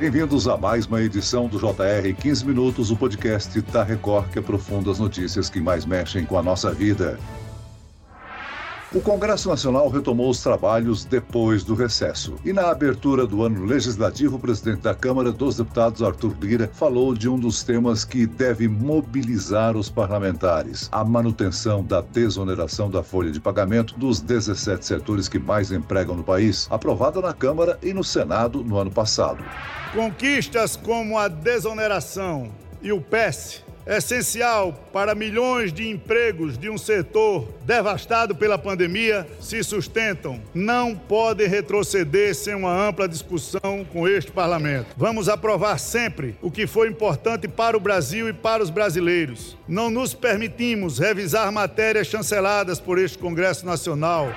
Bem-vindos a mais uma edição do JR 15 Minutos, o podcast da Record que aprofunda as notícias que mais mexem com a nossa vida. O Congresso Nacional retomou os trabalhos depois do recesso. E na abertura do ano legislativo, o presidente da Câmara dos Deputados, Arthur Lira, falou de um dos temas que deve mobilizar os parlamentares: a manutenção da desoneração da folha de pagamento dos 17 setores que mais empregam no país, aprovada na Câmara e no Senado no ano passado. Conquistas como a desoneração e o PES essencial para milhões de empregos de um setor devastado pela pandemia se sustentam. Não pode retroceder sem uma ampla discussão com este parlamento. Vamos aprovar sempre o que foi importante para o Brasil e para os brasileiros. Não nos permitimos revisar matérias chanceladas por este Congresso Nacional.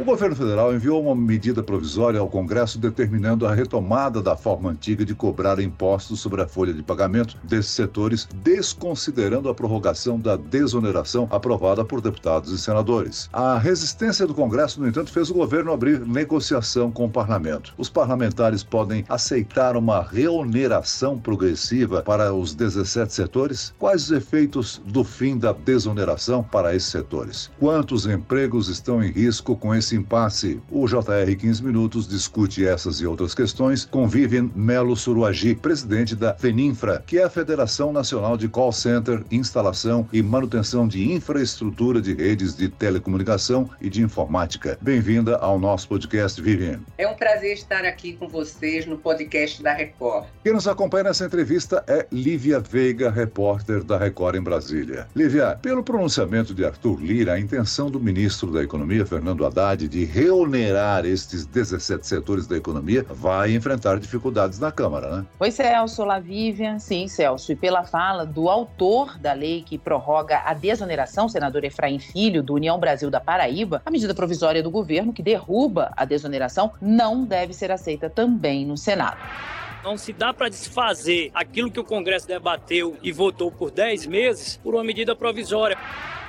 O governo federal enviou uma medida provisória ao Congresso determinando a retomada da forma antiga de cobrar impostos sobre a folha de pagamento desses setores, desconsiderando a prorrogação da desoneração aprovada por deputados e senadores. A resistência do Congresso, no entanto, fez o governo abrir negociação com o parlamento. Os parlamentares podem aceitar uma reoneração progressiva para os 17 setores? Quais os efeitos do fim da desoneração para esses setores? Quantos empregos estão em risco com esse impasse. O JR 15 Minutos discute essas e outras questões com Vivian Melo Suruagi, presidente da FENINFRA, que é a Federação Nacional de Call Center, Instalação e Manutenção de Infraestrutura de Redes de Telecomunicação e de Informática. Bem-vinda ao nosso podcast, Vivian. É um prazer estar aqui com vocês no podcast da Record. Quem nos acompanha nessa entrevista é Lívia Veiga, repórter da Record em Brasília. Lívia, pelo pronunciamento de Arthur Lira, a intenção do ministro da Economia, Fernando Haddad, de reonerar estes 17 setores da economia vai enfrentar dificuldades na Câmara, né? Oi, Celso, Olá, Vivian. Sim, Celso. E pela fala do autor da lei que prorroga a desoneração, senador Efraim Filho, do União Brasil da Paraíba, a medida provisória do governo que derruba a desoneração não deve ser aceita também no Senado. Não se dá para desfazer aquilo que o Congresso debateu e votou por 10 meses por uma medida provisória.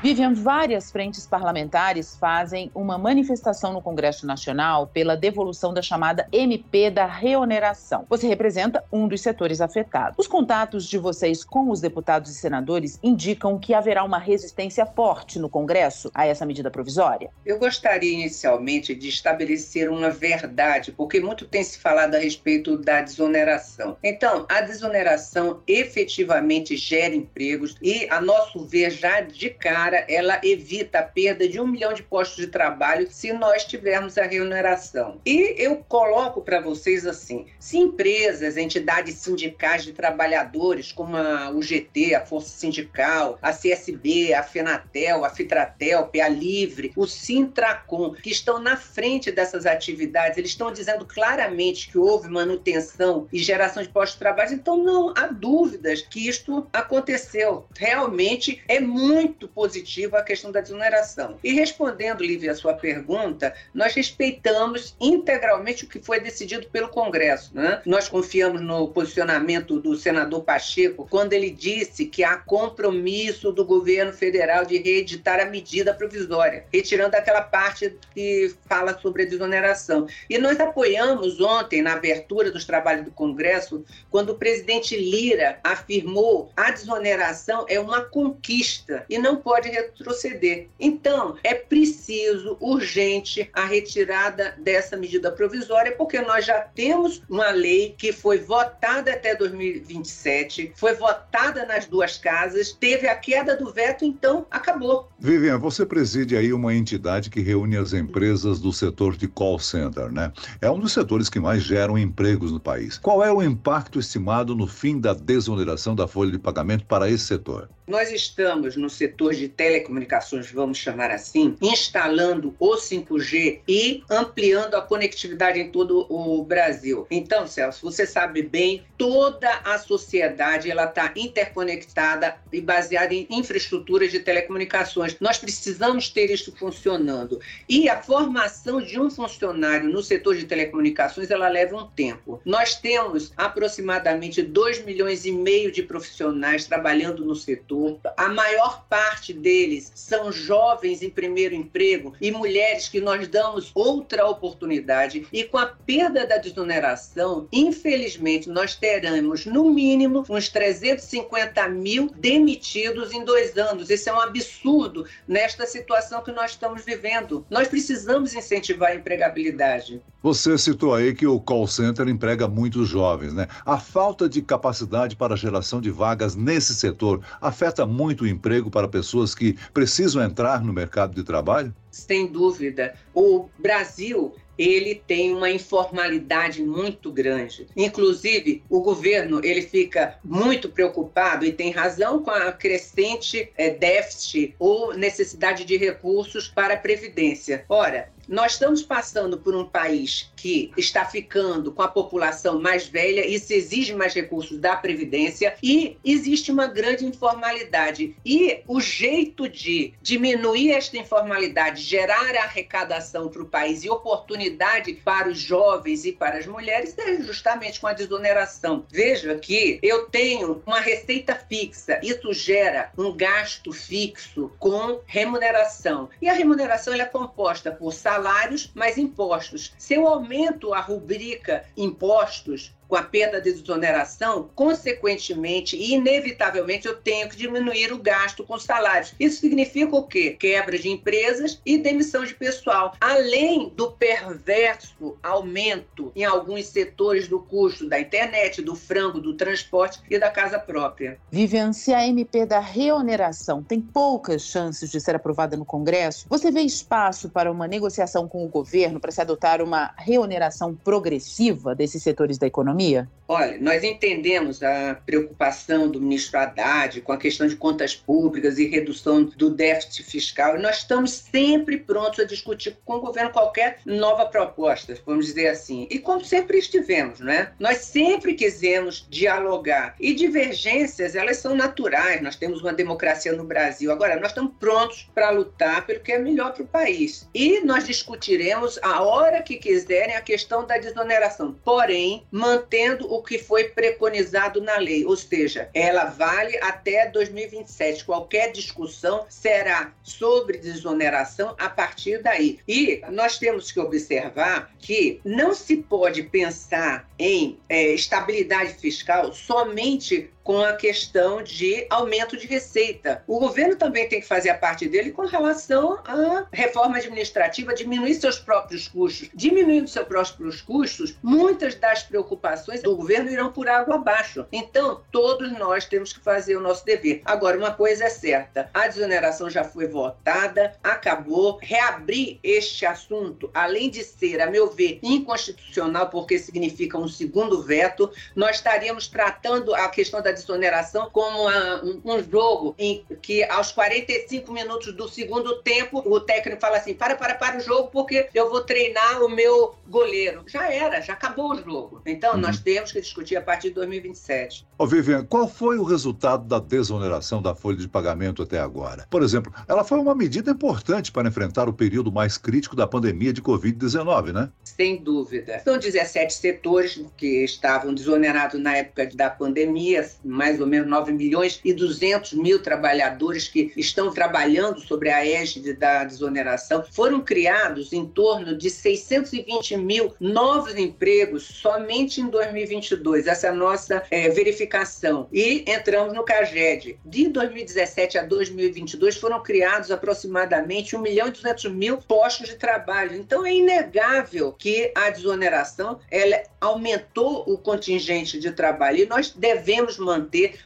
Vivian, várias frentes parlamentares fazem uma manifestação no Congresso Nacional pela devolução da chamada MP da reoneração. Você representa um dos setores afetados. Os contatos de vocês com os deputados e senadores indicam que haverá uma resistência forte no Congresso a essa medida provisória? Eu gostaria inicialmente de estabelecer uma verdade, porque muito tem se falado a respeito da desoneração. Então, a desoneração efetivamente gera empregos e, a nosso ver, já de cara, ela evita a perda de um milhão de postos de trabalho se nós tivermos a remuneração. E eu coloco para vocês assim: se empresas, entidades sindicais de trabalhadores, como a UGT, a Força Sindical, a CSB, a FENATEL, a FITRATEL, PA Livre, o Sintracom, que estão na frente dessas atividades, eles estão dizendo claramente que houve manutenção e geração de postos de trabalho, então não há dúvidas que isto aconteceu. Realmente é muito positivo positiva a questão da desoneração. E respondendo, Lívia, a sua pergunta, nós respeitamos integralmente o que foi decidido pelo Congresso. Né? Nós confiamos no posicionamento do senador Pacheco quando ele disse que há compromisso do governo federal de reeditar a medida provisória, retirando aquela parte que fala sobre a desoneração. E nós apoiamos ontem, na abertura dos trabalhos do Congresso, quando o presidente Lira afirmou a desoneração é uma conquista e não pode retroceder. Então, é preciso, urgente, a retirada dessa medida provisória, porque nós já temos uma lei que foi votada até 2027, foi votada nas duas casas, teve a queda do veto, então acabou. Vivian, você preside aí uma entidade que reúne as empresas do setor de call center, né? É um dos setores que mais geram empregos no país. Qual é o impacto estimado no fim da desoneração da folha de pagamento para esse setor? Nós estamos no setor de telecomunicações, vamos chamar assim, instalando o 5G e ampliando a conectividade em todo o Brasil. Então, Celso, você sabe bem, toda a sociedade ela está interconectada e baseada em infraestruturas de telecomunicações. Nós precisamos ter isso funcionando. E a formação de um funcionário no setor de telecomunicações ela leva um tempo. Nós temos aproximadamente 2 milhões e meio de profissionais trabalhando no setor setor, a maior parte deles são jovens em primeiro emprego e mulheres que nós damos outra oportunidade. E com a perda da desoneração, infelizmente, nós teremos, no mínimo, uns 350 mil demitidos em dois anos. Isso é um absurdo nesta situação que nós estamos vivendo. Nós precisamos incentivar a empregabilidade. Você citou aí que o call center emprega muitos jovens, né? A falta de capacidade para a geração de vagas nesse setor afeta muito o emprego para pessoas que precisam entrar no mercado de trabalho? Sem dúvida. O Brasil ele tem uma informalidade muito grande. Inclusive, o governo ele fica muito preocupado e tem razão com a crescente é, déficit ou necessidade de recursos para a previdência. Ora, nós estamos passando por um país que está ficando com a população mais velha, isso exige mais recursos da Previdência e existe uma grande informalidade. E o jeito de diminuir esta informalidade, gerar arrecadação para o país e oportunidade para os jovens e para as mulheres é justamente com a desoneração. Veja que eu tenho uma receita fixa, isso gera um gasto fixo com remuneração. E a remuneração é composta por salários mais impostos. Se eu aumento a rubrica impostos, com a perda de desoneração, consequentemente e inevitavelmente eu tenho que diminuir o gasto com salários. Isso significa o quê? Quebra de empresas e demissão de pessoal, além do perverso aumento em alguns setores do custo da internet, do frango, do transporte e da casa própria. Vivian, se a MP da reoneração tem poucas chances de ser aprovada no Congresso, você vê espaço para uma negociação com o governo para se adotar uma reoneração progressiva desses setores da economia? Olha, nós entendemos a preocupação do ministro Haddad com a questão de contas públicas e redução do déficit fiscal. Nós estamos sempre prontos a discutir com o governo qualquer nova proposta, vamos dizer assim. E como sempre estivemos, não é? Nós sempre quisemos dialogar. E divergências, elas são naturais. Nós temos uma democracia no Brasil. Agora, nós estamos prontos para lutar pelo que é melhor para o país. E nós discutiremos a hora que quiserem a questão da desoneração. Porém, mantendo o que foi preconizado na lei, ou seja, ela vale até 2027. Qualquer discussão será sobre desoneração a partir daí. E nós temos que observar que não se pode pensar em é, estabilidade fiscal somente com a questão de aumento de receita. O governo também tem que fazer a parte dele com relação à reforma administrativa, diminuir seus próprios custos. Diminuindo seus próprios custos, muitas das preocupações do governo irão por água abaixo. Então, todos nós temos que fazer o nosso dever. Agora, uma coisa é certa: a desoneração já foi votada, acabou. Reabrir este assunto, além de ser, a meu ver, inconstitucional, porque significa um segundo veto, nós estaríamos tratando a questão da da desoneração como uma, um, um, jogo em que aos 45 minutos do segundo tempo o técnico fala assim: para, para, para o jogo porque eu vou treinar o meu goleiro. Já era, já acabou o jogo. Então uhum. nós temos que discutir a partir de 2027. Ô Vivian, qual foi o resultado da desoneração da folha de pagamento até agora? Por exemplo, ela foi uma medida importante para enfrentar o período mais crítico da pandemia de Covid-19, né? Sem dúvida. São 17 setores que estavam desonerados na época da pandemia, mais ou menos 9 milhões e 200 mil trabalhadores que estão trabalhando sobre a égide da desoneração. Foram criados em torno de 620 mil novos empregos somente em 2022. Essa é a nossa é, verificação. E entramos no CAGED. De 2017 a 2022 foram criados aproximadamente 1 milhão e 200 mil postos de trabalho. Então é inegável que a desoneração ela aumentou o contingente de trabalho e nós devemos manter.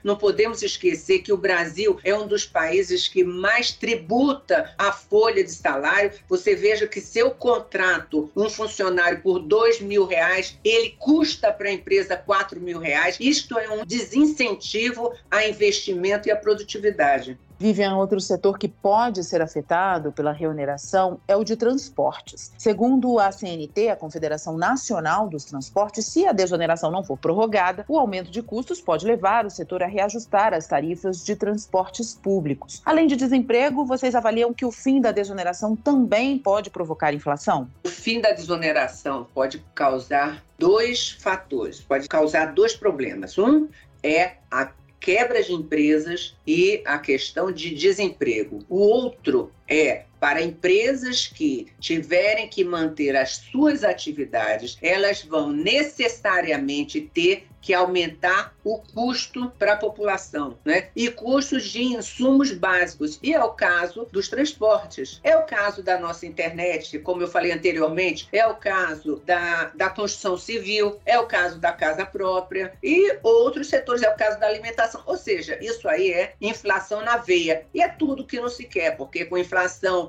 Não podemos esquecer que o Brasil é um dos países que mais tributa a folha de salário. Você veja que se eu contrato um funcionário por dois mil reais, ele custa para a empresa quatro mil reais. Isto é um desincentivo a investimento e a produtividade. Vivian, outro setor que pode ser afetado pela reoneração é o de transportes. Segundo a CNT, a Confederação Nacional dos Transportes, se a desoneração não for prorrogada, o aumento de custos pode levar o setor a reajustar as tarifas de transportes públicos. Além de desemprego, vocês avaliam que o fim da desoneração também pode provocar inflação? O fim da desoneração pode causar dois fatores, pode causar dois problemas. Um é a quebra de empresas e a questão de desemprego. O outro é para empresas que tiverem que manter as suas atividades, elas vão necessariamente ter que aumentar o custo para a população, né? E custos de insumos básicos. E é o caso dos transportes. É o caso da nossa internet, como eu falei anteriormente, é o caso da, da construção civil, é o caso da casa própria e outros setores, é o caso da alimentação. Ou seja, isso aí é inflação na veia. E é tudo que não se quer, porque com inflação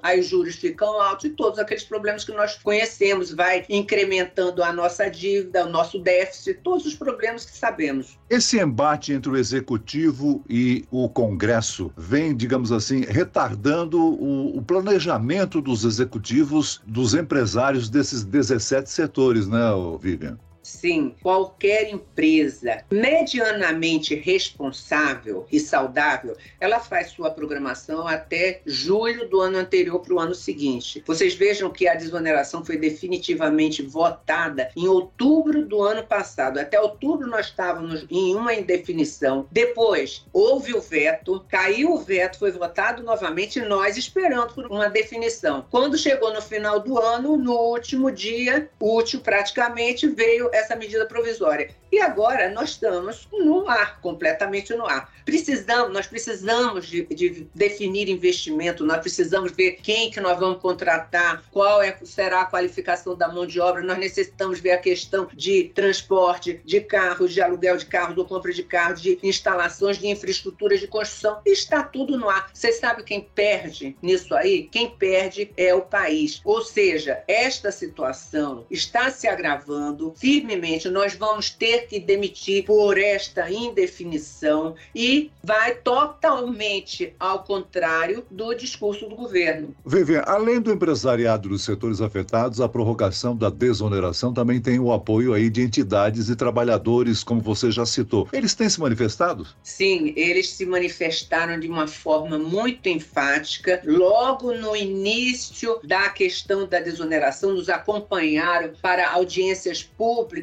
aí os juros ficam altos e todos aqueles problemas que nós conhecemos, vai incrementando a nossa dívida, o nosso déficit, todos os problemas que sabemos. Esse embate entre o executivo e o Congresso vem, digamos assim, retardando o, o planejamento dos executivos, dos empresários desses 17 setores, né, Vivian? Sim, qualquer empresa medianamente responsável e saudável, ela faz sua programação até julho do ano anterior para o ano seguinte. Vocês vejam que a desoneração foi definitivamente votada em outubro do ano passado. Até outubro nós estávamos em uma indefinição. Depois houve o veto, caiu o veto, foi votado novamente, nós esperando por uma definição. Quando chegou no final do ano, no último dia útil praticamente, veio essa medida provisória. E agora nós estamos no ar, completamente no ar. Precisamos, nós precisamos de, de, definir investimento, nós precisamos ver quem que nós vamos contratar, qual é, será a qualificação da mão de obra, nós necessitamos ver a questão de transporte, de carros, de aluguel de carros, ou compra de carros, de instalações de infraestrutura de construção. Está tudo no ar. Você sabe quem perde nisso aí? Quem perde é o país. Ou seja, esta situação está se agravando firmemente. Nós vamos ter que demitir por esta indefinição e vai totalmente ao contrário do discurso do governo. Vivian, além do empresariado dos setores afetados, a prorrogação da desoneração também tem o apoio aí de entidades e trabalhadores, como você já citou. Eles têm se manifestado? Sim, eles se manifestaram de uma forma muito enfática. Logo no início da questão da desoneração, nos acompanharam para audiências públicas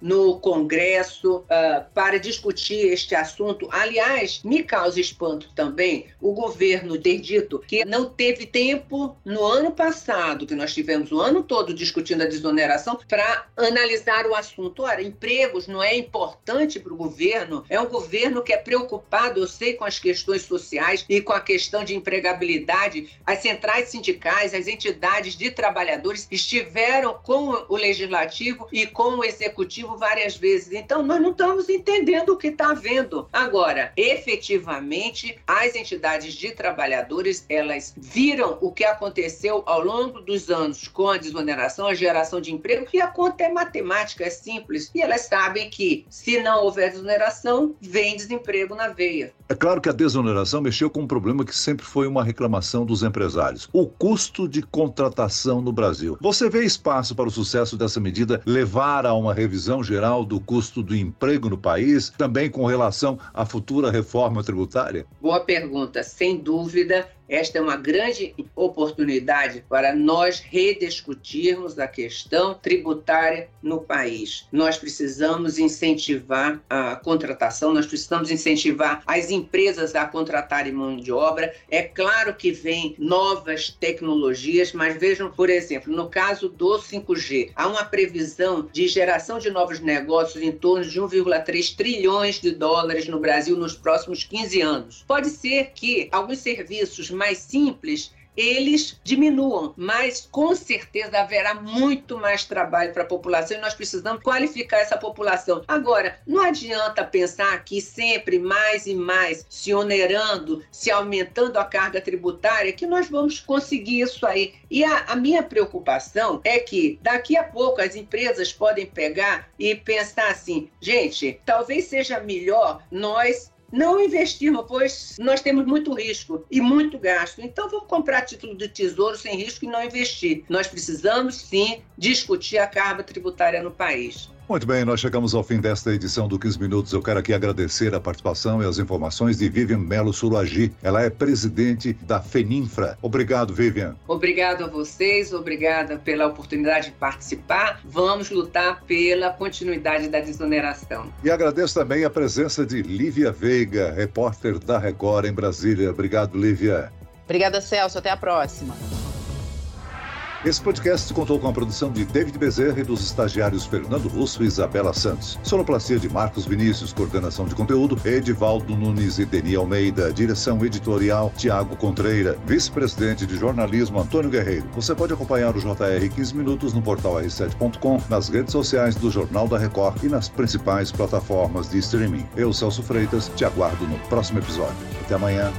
no Congresso uh, para discutir este assunto. Aliás, me causa espanto também o governo ter dito que não teve tempo no ano passado, que nós tivemos o ano todo discutindo a desoneração, para analisar o assunto. Ora, empregos não é importante para o governo, é um governo que é preocupado, eu sei, com as questões sociais e com a questão de empregabilidade. As centrais sindicais, as entidades de trabalhadores estiveram com o legislativo e com o executivo várias vezes então, nós não estamos entendendo o que está havendo. Agora, efetivamente, as entidades de trabalhadores, elas viram o que aconteceu ao longo dos anos com a desoneração, a geração de emprego, e a conta é matemática, é simples. E elas sabem que, se não houver desoneração, vem desemprego na veia. É claro que a desoneração mexeu com um problema que sempre foi uma reclamação dos empresários: o custo de contratação no Brasil. Você vê espaço para o sucesso dessa medida levar a uma revisão geral do custo do emprego no país, também com relação à futura reforma tributária? Boa pergunta. Sem dúvida, esta é uma grande oportunidade para nós rediscutirmos a questão tributária no país. Nós precisamos incentivar a contratação, nós precisamos incentivar as empresas a contratarem mão de obra. É claro que vem novas tecnologias, mas vejam, por exemplo, no caso do 5G, há uma previsão de geração de novos negócios em torno de 1,3 trilhões de dólares no Brasil nos próximos 15 anos. Pode ser que alguns serviços mais simples eles diminuam, mas com certeza haverá muito mais trabalho para a população e nós precisamos qualificar essa população. Agora, não adianta pensar que sempre mais e mais se onerando, se aumentando a carga tributária, que nós vamos conseguir isso aí. E a, a minha preocupação é que daqui a pouco as empresas podem pegar e pensar assim: gente, talvez seja melhor nós não investirmos, pois nós temos muito risco e muito gasto. Então, vamos comprar título de tesouro sem risco e não investir. Nós precisamos, sim, discutir a carga tributária no país. Muito bem, nós chegamos ao fim desta edição do 15 Minutos. Eu quero aqui agradecer a participação e as informações de Vivian Melo Suragi. Ela é presidente da FENINFRA. Obrigado, Vivian. Obrigado a vocês, obrigada pela oportunidade de participar. Vamos lutar pela continuidade da desoneração. E agradeço também a presença de Lívia Veiga, repórter da Record em Brasília. Obrigado, Lívia. Obrigada, Celso. Até a próxima. Esse podcast contou com a produção de David Bezerra e dos estagiários Fernando Russo e Isabela Santos. Sonoplastia de Marcos Vinícius, coordenação de conteúdo, Edivaldo Nunes e Deni Almeida, direção editorial Tiago Contreira, vice-presidente de jornalismo Antônio Guerreiro. Você pode acompanhar o JR 15 Minutos no portal r7.com, nas redes sociais do Jornal da Record e nas principais plataformas de streaming. Eu, Celso Freitas, te aguardo no próximo episódio. Até amanhã.